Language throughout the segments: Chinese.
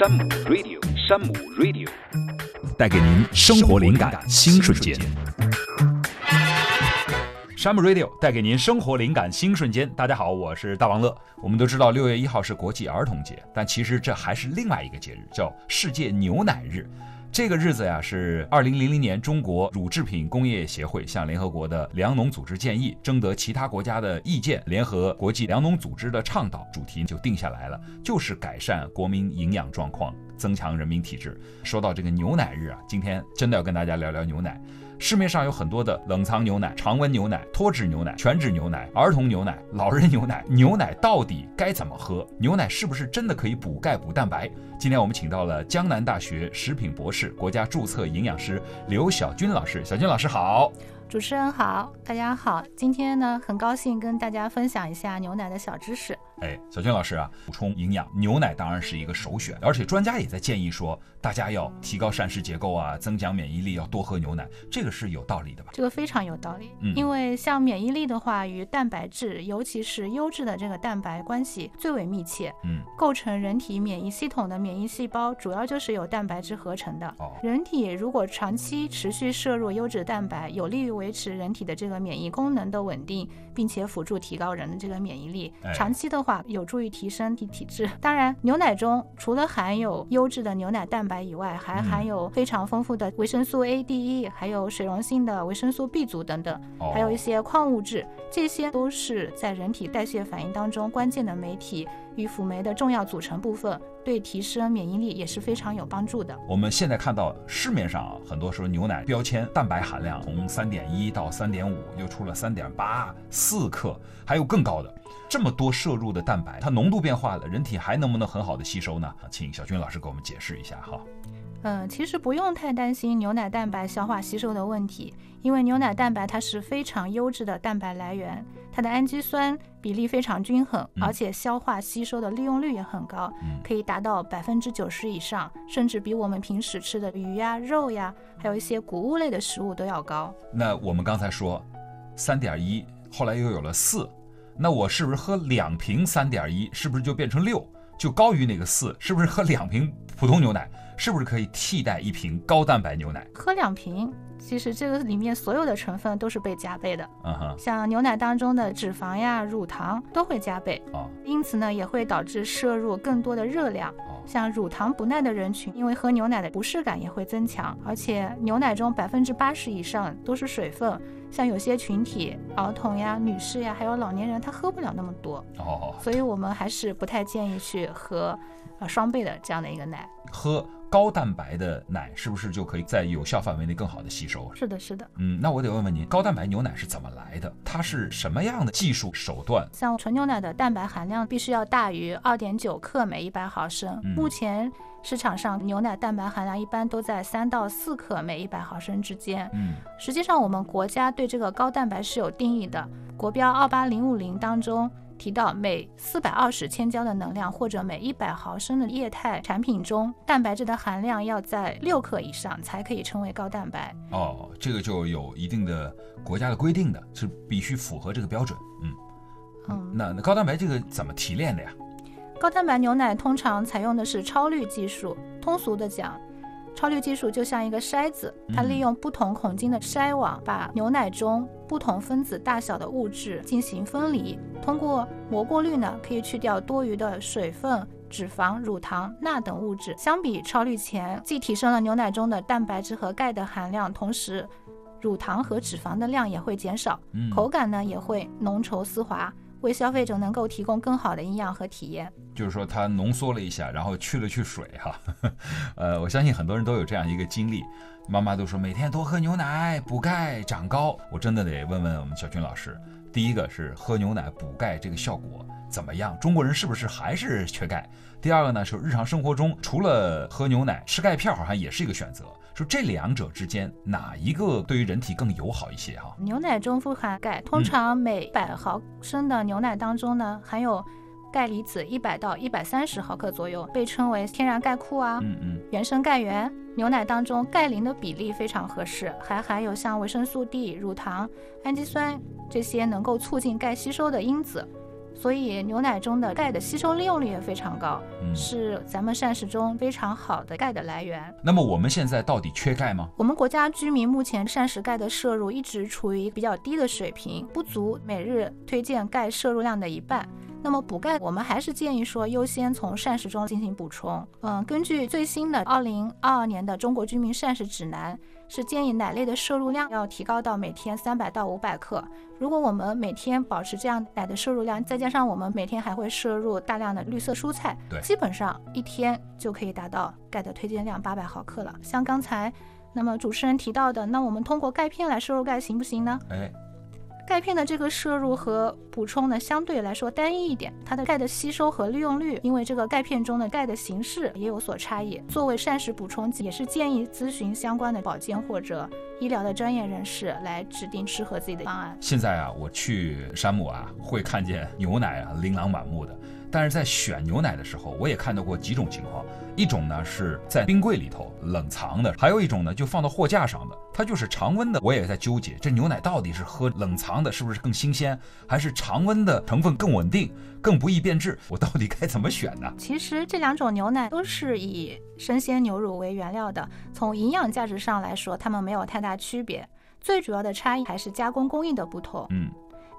山姆 Radio，山姆 Radio，带给您生活灵感新瞬间。山姆 Radio 带给您生活灵感新瞬间。大家好，我是大王乐。我们都知道六月一号是国际儿童节，但其实这还是另外一个节日，叫世界牛奶日。这个日子呀，是二零零零年中国乳制品工业协会向联合国的粮农组织建议，征得其他国家的意见，联合国际粮农组织的倡导，主题就定下来了，就是改善国民营养状况，增强人民体质。说到这个牛奶日啊，今天真的要跟大家聊聊牛奶。市面上有很多的冷藏牛奶、常温牛奶、脱脂牛奶、全脂牛奶、儿童牛奶、老人牛奶，牛奶到底该怎么喝？牛奶是不是真的可以补钙补蛋白？今天我们请到了江南大学食品博士、国家注册营养师刘晓军老师。小军老师好。主持人好，大家好，今天呢很高兴跟大家分享一下牛奶的小知识。哎，小军老师啊，补充营养，牛奶当然是一个首选，而且专家也在建议说，大家要提高膳食结构啊，增强免疫力，要多喝牛奶，这个是有道理的吧？这个非常有道理，嗯，因为像免疫力的话，与蛋白质，尤其是优质的这个蛋白关系最为密切，嗯，构成人体免疫系统的免疫细胞，主要就是由蛋白质合成的。哦，人体如果长期持续摄入优质蛋白，有利于维持人体的这个免疫功能的稳定，并且辅助提高人的这个免疫力。长期的话，有助于提升体体质。当然，牛奶中除了含有优质的牛奶蛋白以外，还含有非常丰富的维生素 A、D、E，还有水溶性的维生素 B 族等等，还有一些矿物质，这些都是在人体代谢反应当中关键的酶体。与辅酶的重要组成部分，对提升免疫力也是非常有帮助的。我们现在看到市面上啊，很多时候牛奶标签蛋白含量从三点一到三点五，又出了三点八、四克，还有更高的。这么多摄入的蛋白，它浓度变化了，人体还能不能很好的吸收呢？请小军老师给我们解释一下哈。嗯，其实不用太担心牛奶蛋白消化吸收的问题，因为牛奶蛋白它是非常优质的蛋白来源，它的氨基酸比例非常均衡，而且消化吸收的利用率也很高，可以达到百分之九十以上，甚至比我们平时吃的鱼呀、肉呀，还有一些谷物类的食物都要高。那我们刚才说三点一，后来又有了四，那我是不是喝两瓶三点一，是不是就变成六，就高于那个四？是不是喝两瓶普通牛奶？是不是可以替代一瓶高蛋白牛奶？喝两瓶，其实这个里面所有的成分都是被加倍的。嗯哼，像牛奶当中的脂肪呀、乳糖都会加倍。哦，因此呢，也会导致摄入更多的热量。哦，像乳糖不耐的人群，因为喝牛奶的不适感也会增强。而且牛奶中百分之八十以上都是水分，像有些群体，儿童呀、女士呀，还有老年人，他喝不了那么多。哦，所以我们还是不太建议去喝，呃，双倍的这样的一个奶。喝。高蛋白的奶是不是就可以在有效范围内更好的吸收？是的，是的。嗯，那我得问问您，高蛋白牛奶是怎么来的？它是什么样的技术手段？像纯牛奶的蛋白含量必须要大于二点九克每一百毫升。目前市场上牛奶蛋白含量一般都在三到四克每一百毫升之间。嗯，实际上我们国家对这个高蛋白是有定义的，国标二八零五零当中。提到每四百二十千焦的能量或者每一百毫升的液态产品中，蛋白质的含量要在六克以上才可以称为高蛋白。哦，这个就有一定的国家的规定的，是必须符合这个标准。嗯嗯，那那高蛋白这个怎么提炼的呀？高蛋白牛奶通常采用的是超滤技术，通俗的讲。超滤技术就像一个筛子，它利用不同孔径的筛网，把牛奶中不同分子大小的物质进行分离。通过膜过滤呢，可以去掉多余的水分、脂肪、乳糖、钠等物质。相比超滤前，既提升了牛奶中的蛋白质和钙的含量，同时乳糖和脂肪的量也会减少，口感呢也会浓稠丝滑。为消费者能够提供更好的营养和体验，就是说它浓缩了一下，然后去了去水哈，呃，我相信很多人都有这样一个经历，妈妈都说每天多喝牛奶补钙长高，我真的得问问我们小军老师，第一个是喝牛奶补钙这个效果怎么样？中国人是不是还是缺钙？第二个呢是日常生活中除了喝牛奶，吃钙片好像也是一个选择。说这两者之间哪一个对于人体更友好一些哈？牛奶中富含钙，通常每百毫升的牛奶当中呢，含有钙离子一百到一百三十毫克左右，被称为天然钙库啊。嗯嗯。原生钙源，牛奶当中钙磷的比例非常合适，还含有像维生素 D、乳糖、氨基酸这些能够促进钙吸收的因子。所以牛奶中的钙的吸收利用率也非常高，是咱们膳食中非常好的钙的来源。那么我们现在到底缺钙吗？我们国家居民目前膳食钙的摄入一直处于比较低的水平，不足每日推荐钙摄入量的一半。那么补钙，我们还是建议说优先从膳食中进行补充。嗯，根据最新的二零二二年的中国居民膳食指南，是建议奶类的摄入量要提高到每天三百到五百克。如果我们每天保持这样奶的摄入量，再加上我们每天还会摄入大量的绿色蔬菜，对，基本上一天就可以达到钙的推荐量八百毫克了。像刚才那么主持人提到的，那我们通过钙片来摄入钙行不行呢？哎。钙片的这个摄入和补充呢，相对来说单一一点，它的钙的吸收和利用率，因为这个钙片中的钙的形式也有所差异。作为膳食补充剂，也是建议咨询相关的保健或者医疗的专业人士来制定适合自己的方案。现在啊，我去山姆啊，会看见牛奶啊琳琅满目的。但是在选牛奶的时候，我也看到过几种情况。一种呢是在冰柜里头冷藏的，还有一种呢就放到货架上的，它就是常温的。我也在纠结，这牛奶到底是喝冷藏的，是不是更新鲜，还是常温的成分更稳定、更不易变质？我到底该怎么选呢？其实这两种牛奶都是以生鲜牛乳为原料的，从营养价值上来说，它们没有太大区别。最主要的差异还是加工工艺的不同。嗯。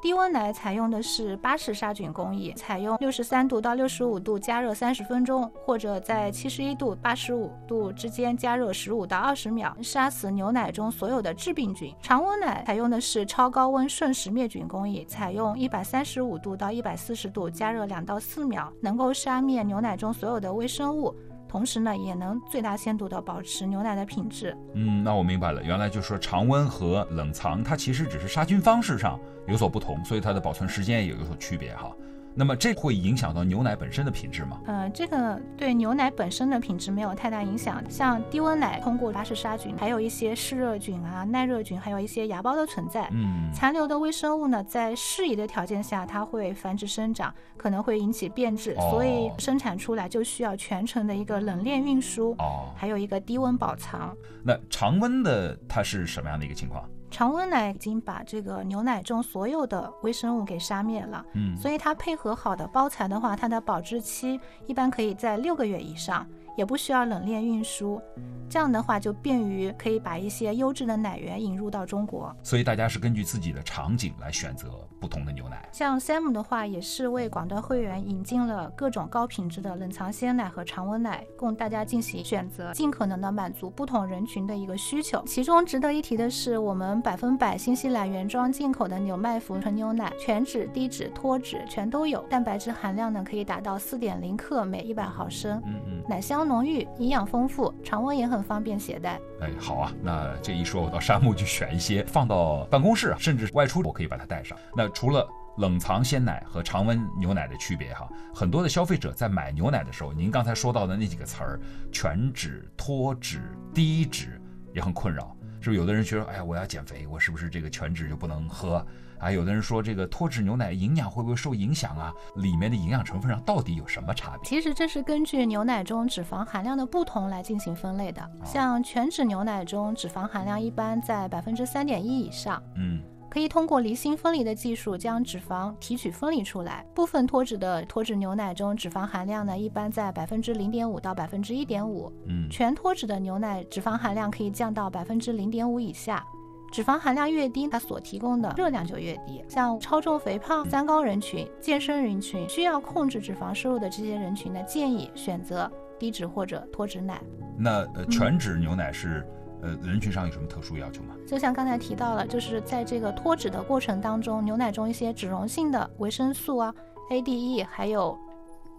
低温奶采用的是巴氏杀菌工艺，采用六十三度到六十五度加热三十分钟，或者在七十一度八十五度之间加热十五到二十秒，杀死牛奶中所有的致病菌。常温奶采用的是超高温瞬时灭菌工艺，采用一百三十五度到一百四十度加热两到四秒，能够杀灭牛奶中所有的微生物。同时呢，也能最大限度地保持牛奶的品质。嗯，那我明白了，原来就是说常温和冷藏，它其实只是杀菌方式上有所不同，所以它的保存时间也有所区别哈。那么这会影响到牛奶本身的品质吗？呃，这个对牛奶本身的品质没有太大影响。像低温奶通过巴氏杀菌，还有一些嗜热菌啊、耐热菌，还有一些芽孢的存在。嗯，残留的微生物呢，在适宜的条件下，它会繁殖生长，可能会引起变质，所以生产出来就需要全程的一个冷链运输，哦，还有一个低温保藏。那常温的它是什么样的一个情况？常温奶已经把这个牛奶中所有的微生物给杀灭了，嗯，所以它配合好的包材的话，它的保质期一般可以在六个月以上。也不需要冷链运输，这样的话就便于可以把一些优质的奶源引入到中国。所以大家是根据自己的场景来选择不同的牛奶。像 Sam 的话，也是为广大会员引进了各种高品质的冷藏鲜奶和常温奶，供大家进行选择，尽可能的满足不同人群的一个需求。其中值得一提的是，我们百分百新西兰原装进口的纽麦福纯牛奶，全脂、低脂、脱脂全都有，蛋白质含量呢可以达到四点零克每一百毫升。嗯嗯，奶香。浓郁，营养丰富，常温也很方便携带。哎，好啊，那这一说，我到沙漠去选一些，放到办公室，甚至外出，我可以把它带上。那除了冷藏鲜奶和常温牛奶的区别，哈，很多的消费者在买牛奶的时候，您刚才说到的那几个词儿，全脂、脱脂、低脂，也很困扰。是不是有的人觉得，哎呀，我要减肥，我是不是这个全脂就不能喝？啊，有的人说这个脱脂牛奶营养会不会受影响啊？里面的营养成分上到底有什么差别？其实这是根据牛奶中脂肪含量的不同来进行分类的。像全脂牛奶中脂肪含量一般在百分之三点一以上，嗯，可以通过离心分离的技术将脂肪提取分离出来。部分脱脂的脱脂牛奶中脂肪含量呢一般在百分之零点五到百分之一点五，嗯，全脱脂的牛奶脂肪含量可以降到百分之零点五以下。脂肪含量越低，它所提供的热量就越低。像超重、肥胖、三高人群、健身人群，需要控制脂肪摄入的这些人群呢，建议选择低脂或者脱脂奶。那呃，全脂牛奶是呃人群上有什么特殊要求吗？就像刚才提到了，就是在这个脱脂的过程当中，牛奶中一些脂溶性的维生素啊、A、D、E 还有。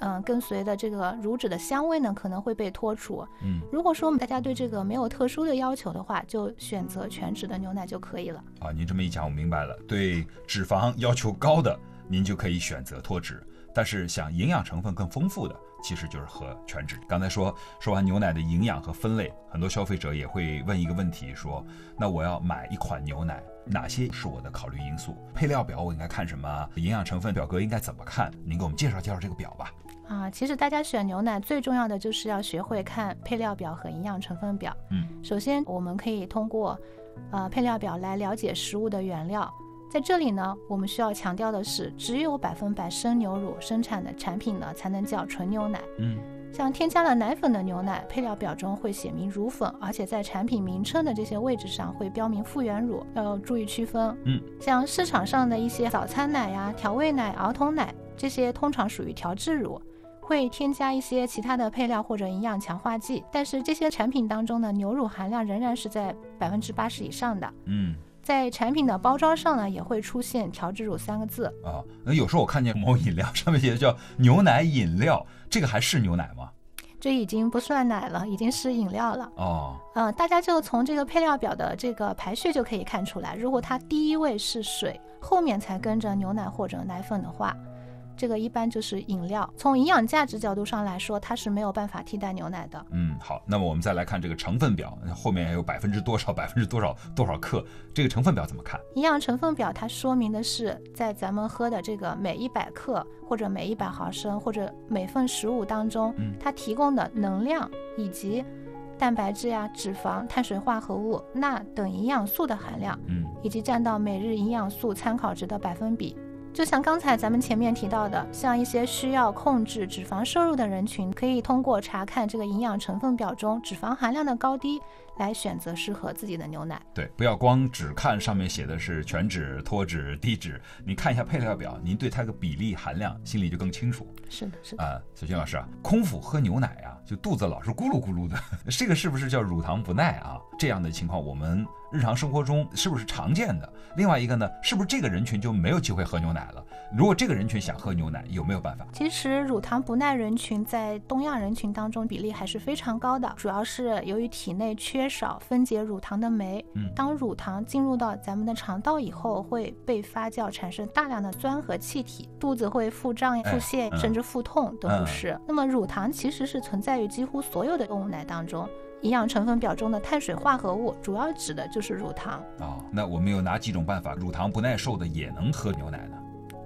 嗯，跟随的这个乳脂的香味呢，可能会被脱除。嗯，如果说大家对这个没有特殊的要求的话，就选择全脂的牛奶就可以了。啊，您这么一讲，我明白了。对脂肪要求高的，您就可以选择脱脂；但是想营养成分更丰富的，其实就是喝全脂。刚才说说完牛奶的营养和分类，很多消费者也会问一个问题：说，那我要买一款牛奶，哪些是我的考虑因素？配料表我应该看什么？营养成分表格应该怎么看？您给我们介绍介绍这个表吧。啊，其实大家选牛奶最重要的就是要学会看配料表和营养成分表。嗯，首先我们可以通过，呃，配料表来了解食物的原料，在这里呢，我们需要强调的是，只有百分百生牛乳生产的产品呢，才能叫纯牛奶。嗯，像添加了奶粉的牛奶，配料表中会写明乳粉，而且在产品名称的这些位置上会标明复原乳，要注意区分。嗯，像市场上的一些早餐奶呀、调味奶、儿童奶这些，通常属于调制乳。会添加一些其他的配料或者营养强化剂，但是这些产品当中呢牛乳含量仍然是在百分之八十以上的。嗯，在产品的包装上呢，也会出现调制乳三个字啊。那有时候我看见某饮料上面写的叫牛奶饮料，这个还是牛奶吗？这已经不算奶了，已经是饮料了。哦，嗯，大家就从这个配料表的这个排序就可以看出来，如果它第一位是水，后面才跟着牛奶或者奶粉的话。这个一般就是饮料，从营养价值角度上来说，它是没有办法替代牛奶的。嗯，好，那么我们再来看这个成分表，后面还有百分之多少、百分之多少、多少克，这个成分表怎么看？营养成分表它说明的是，在咱们喝的这个每一百克或者每一百毫升或者每份食物当中，它提供的能量以及蛋白质呀、脂肪、碳水化合物、钠等营养素的含量，嗯，以及占到每日营养素参考值的百分比。就像刚才咱们前面提到的，像一些需要控制脂肪摄入的人群，可以通过查看这个营养成分表中脂肪含量的高低。来选择适合自己的牛奶。对，不要光只看上面写的是全脂、脱脂、低脂，你看一下配料表，您对它的比例含量心里就更清楚。是的，是的。啊，小军老师啊，空腹喝牛奶啊，就肚子老是咕噜咕噜的，这 个是不是叫乳糖不耐啊？这样的情况我们日常生活中是不是常见的？另外一个呢，是不是这个人群就没有机会喝牛奶了？如果这个人群想喝牛奶，有没有办法？其实乳糖不耐人群在东亚人群当中比例还是非常高的，主要是由于体内缺少分解乳糖的酶。嗯，当乳糖进入到咱们的肠道以后，会被发酵产生大量的酸和气体，肚子会腹胀、腹泻，甚至腹痛都不是。那么乳糖其实是存在于几乎所有的动物奶当中，营养成分表中的碳水化合物主要指的就是乳糖。哦，那我们有哪几种办法，乳糖不耐受的也能喝牛奶呢？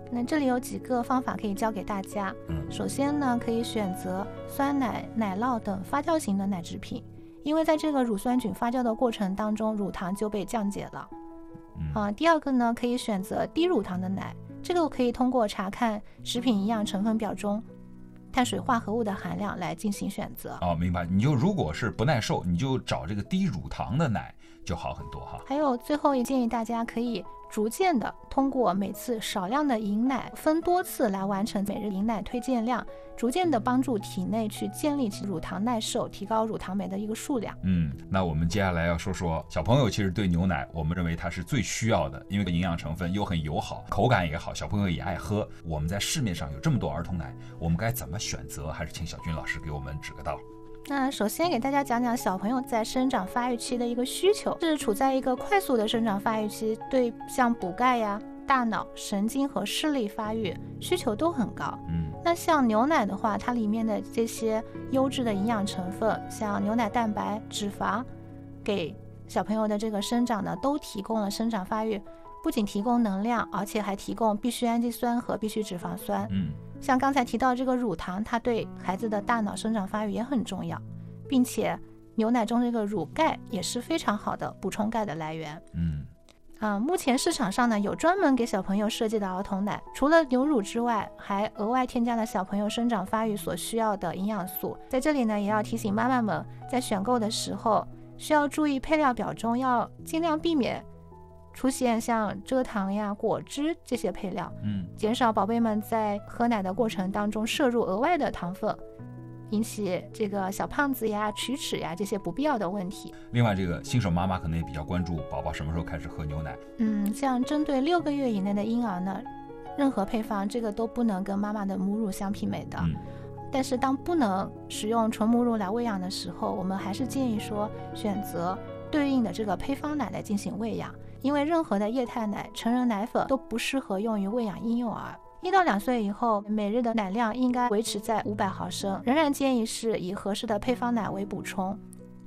那这里有几个方法可以教给大家。嗯，首先呢，可以选择酸奶、奶酪等发酵型的奶制品，因为在这个乳酸菌发酵的过程当中，乳糖就被降解了。啊，第二个呢，可以选择低乳糖的奶，这个可以通过查看食品营养成分表中碳水化合物的含量来进行选择。哦，明白。你就如果是不耐受，你就找这个低乳糖的奶就好很多哈。还有最后也建议大家可以。逐渐的通过每次少量的饮奶，分多次来完成每日饮奶推荐量，逐渐的帮助体内去建立起乳糖耐受，提高乳糖酶的一个数量。嗯，那我们接下来要说说小朋友，其实对牛奶，我们认为它是最需要的，因为营养成分又很友好，口感也好，小朋友也爱喝。我们在市面上有这么多儿童奶，我们该怎么选择？还是请小军老师给我们指个道。那首先给大家讲讲小朋友在生长发育期的一个需求，是处在一个快速的生长发育期，对像补钙呀、大脑、神经和视力发育需求都很高。嗯，那像牛奶的话，它里面的这些优质的营养成分，像牛奶蛋白、脂肪，给小朋友的这个生长呢，都提供了生长发育，不仅提供能量，而且还提供必需氨基酸和必需脂肪酸。嗯。像刚才提到这个乳糖，它对孩子的大脑生长发育也很重要，并且牛奶中这个乳钙也是非常好的补充钙的来源。嗯，啊，目前市场上呢有专门给小朋友设计的儿童奶，除了牛乳之外，还额外添加了小朋友生长发育所需要的营养素。在这里呢，也要提醒妈妈们，在选购的时候需要注意配料表中要尽量避免。出现像蔗糖呀、果汁这些配料，嗯，减少宝贝们在喝奶的过程当中摄入额外的糖分，引起这个小胖子呀、龋齿呀这些不必要的问题。另外，这个新手妈妈可能也比较关注宝宝什么时候开始喝牛奶。嗯，像针对六个月以内的婴儿呢，任何配方这个都不能跟妈妈的母乳相媲美的。嗯，但是当不能使用纯母乳来喂养的时候，我们还是建议说选择对应的这个配方奶来进行喂养。因为任何的液态奶、成人奶粉都不适合用于喂养婴幼儿。一到两岁以后，每日的奶量应该维持在五百毫升，仍然建议是以合适的配方奶为补充。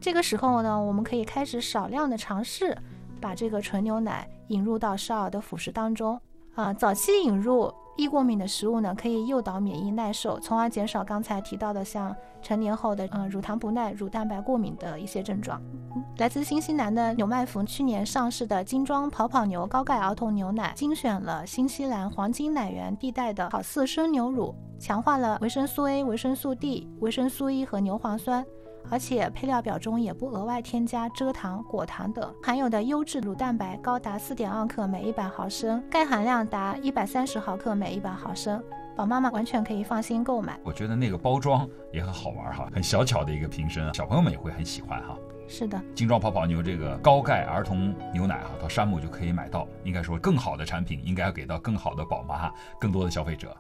这个时候呢，我们可以开始少量的尝试把这个纯牛奶引入到少儿的辅食当中。啊，早期引入易过敏的食物呢，可以诱导免疫耐受，从而减少刚才提到的像成年后的嗯乳糖不耐、乳蛋白过敏的一些症状。来自新西兰的纽麦福去年上市的精装跑跑牛高钙儿童牛奶，精选了新西兰黄金奶源地带的好饲生牛乳，强化了维生素 A、维生素 D、维生素 E 和牛磺酸。而且配料表中也不额外添加蔗糖、果糖等，含有的优质乳蛋白高达四点二克每一百毫升，钙含量达一百三十毫克每一百毫升，宝妈妈完全可以放心购买。我觉得那个包装也很好玩哈，很小巧的一个瓶身，小朋友们也会很喜欢哈。是的，精装泡泡牛这个高钙儿童牛奶哈，到山姆就可以买到。应该说更好的产品应该要给到更好的宝妈，更多的消费者。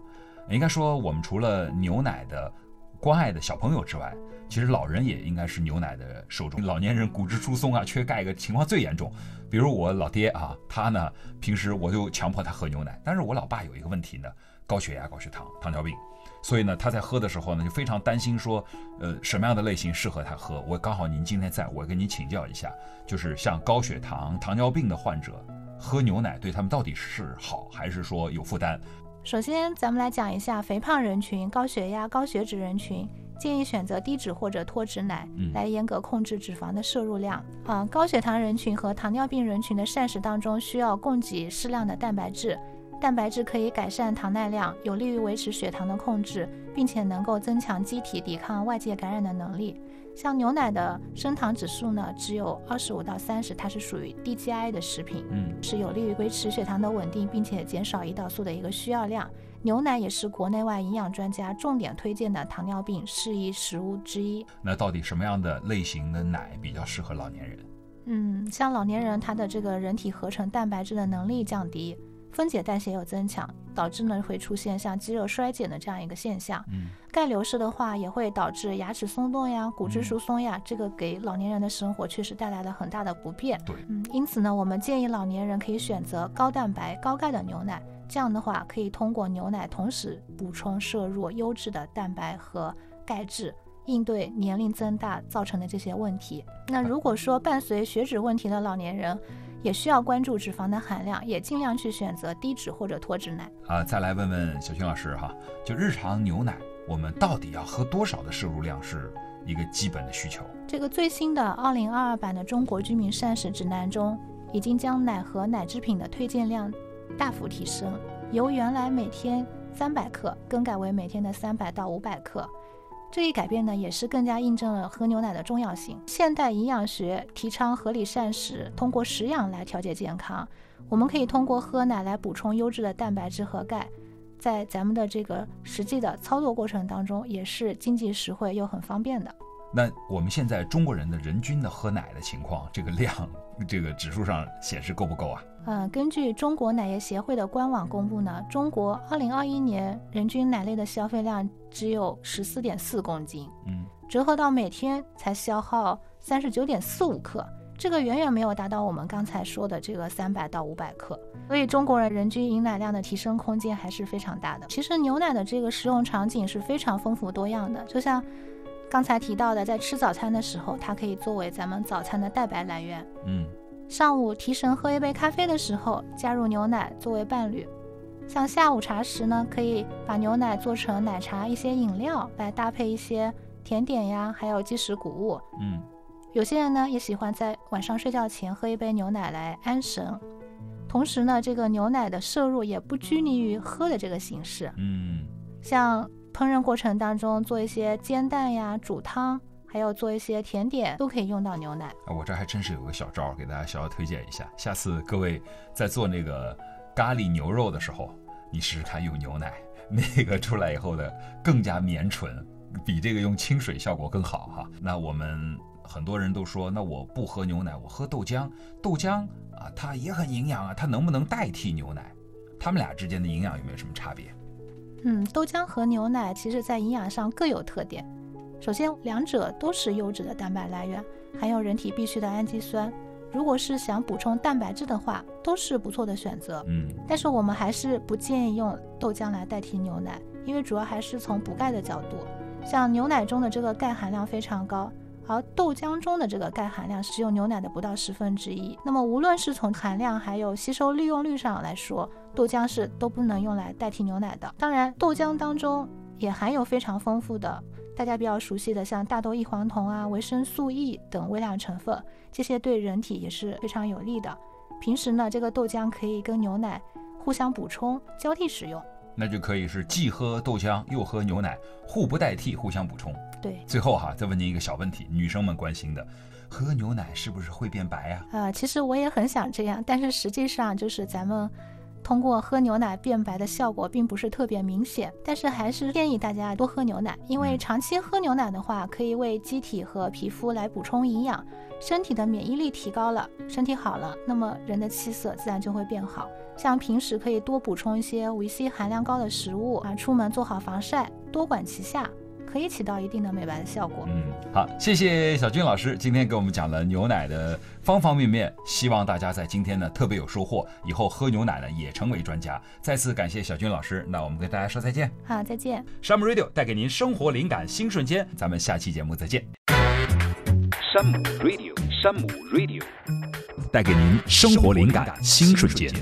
应该说我们除了牛奶的。关爱的小朋友之外，其实老人也应该是牛奶的受众。老年人骨质疏松啊、缺钙个情况最严重。比如我老爹啊，他呢平时我就强迫他喝牛奶，但是我老爸有一个问题呢，高血压、高血糖、糖尿病，所以呢他在喝的时候呢就非常担心说，呃什么样的类型适合他喝。我刚好您今天在，我跟您请教一下，就是像高血糖、糖尿病的患者喝牛奶对他们到底是好还是说有负担？首先，咱们来讲一下肥胖人群、高血压、高血脂人群，建议选择低脂或者脱脂奶，来严格控制脂肪的摄入量。啊，高血糖人群和糖尿病人群的膳食当中需要供给适量的蛋白质，蛋白质可以改善糖耐量，有利于维持血糖的控制，并且能够增强机体抵抗外界感染的能力。像牛奶的升糖指数呢，只有二十五到三十，它是属于低 GI 的食品，嗯，是有利于维持血糖的稳定，并且减少胰岛素的一个需要量。牛奶也是国内外营养专家重点推荐的糖尿病适宜食物之一。那到底什么样的类型的奶比较适合老年人？嗯，像老年人，他的这个人体合成蛋白质的能力降低。分解代谢又增强，导致呢会出现像肌肉衰减的这样一个现象。嗯，钙流失的话也会导致牙齿松动呀、骨质疏松呀，这个给老年人的生活确实带来了很大的不便。对，嗯，因此呢，我们建议老年人可以选择高蛋白、高钙的牛奶，这样的话可以通过牛奶同时补充摄入优质的蛋白和钙质，应对年龄增大造成的这些问题。那如果说伴随血脂问题的老年人，也需要关注脂肪的含量，也尽量去选择低脂或者脱脂奶。啊，再来问问小青老师哈，就日常牛奶，我们到底要喝多少的摄入量是一个基本的需求？这个最新的二零二二版的中国居民膳食指南中，已经将奶和奶制品的推荐量大幅提升，由原来每天三百克更改为每天的三百到五百克。这一改变呢，也是更加印证了喝牛奶的重要性。现代营养学提倡合理膳食，通过食养来调节健康。我们可以通过喝奶来补充优质的蛋白质和钙，在咱们的这个实际的操作过程当中，也是经济实惠又很方便的。那我们现在中国人的人均的喝奶的情况，这个量，这个指数上显示够不够啊？嗯，根据中国奶业协会的官网公布呢，中国2021年人均奶类的消费量只有14.4公斤，嗯，折合到每天才消耗39.45克，这个远远没有达到我们刚才说的这个300到500克，所以中国人人均饮奶量的提升空间还是非常大的。其实牛奶的这个食用场景是非常丰富多样的，就像刚才提到的，在吃早餐的时候，它可以作为咱们早餐的蛋白来源，嗯。上午提神喝一杯咖啡的时候，加入牛奶作为伴侣；像下午茶时呢，可以把牛奶做成奶茶一些饮料来搭配一些甜点呀，还有即食谷物。嗯，有些人呢也喜欢在晚上睡觉前喝一杯牛奶来安神。同时呢，这个牛奶的摄入也不拘泥于喝的这个形式。嗯，像烹饪过程当中做一些煎蛋呀、煮汤。还有做一些甜点都可以用到牛奶啊！我这还真是有个小招，给大家小小推荐一下。下次各位在做那个咖喱牛肉的时候，你试试看用牛奶，那个出来以后的更加绵醇，比这个用清水效果更好哈。那我们很多人都说，那我不喝牛奶，我喝豆浆。豆浆啊，它也很营养啊，它能不能代替牛奶？它们俩之间的营养有没有什么差别？嗯，豆浆和牛奶其实在营养上各有特点。首先，两者都是优质的蛋白来源，含有人体必需的氨基酸。如果是想补充蛋白质的话，都是不错的选择。嗯，但是我们还是不建议用豆浆来代替牛奶，因为主要还是从补钙的角度。像牛奶中的这个钙含量非常高，而豆浆中的这个钙含量只有牛奶的不到十分之一。那么，无论是从含量还有吸收利用率上来说，豆浆是都不能用来代替牛奶的。当然，豆浆当中也含有非常丰富的大家比较熟悉的像大豆异黄酮啊、维生素 E 等微量成分，这些对人体也是非常有利的。平时呢，这个豆浆可以跟牛奶互相补充，交替使用。那就可以是既喝豆浆又喝牛奶，互不代替，互相补充。对，最后哈，再问您一个小问题，女生们关心的，喝牛奶是不是会变白啊？啊，其实我也很想这样，但是实际上就是咱们通过喝牛奶变白的效果并不是特别明显，但是还是建议大家多喝牛奶，因为长期喝牛奶的话，可以为机体和皮肤来补充营养，身体的免疫力提高了，身体好了，那么人的气色自然就会变好。像平时可以多补充一些维 C 含量高的食物啊，出门做好防晒，多管齐下，可以起到一定的美白的效果。嗯，好，谢谢小军老师今天给我们讲了牛奶的方方面面，希望大家在今天呢特别有收获，以后喝牛奶呢也成为专家。再次感谢小军老师，那我们跟大家说再见。好，再见。山姆 Radio 带给您生活灵感新瞬间，咱们下期节目再见。山姆 Radio，山姆 Radio。带给您生活灵感新瞬间。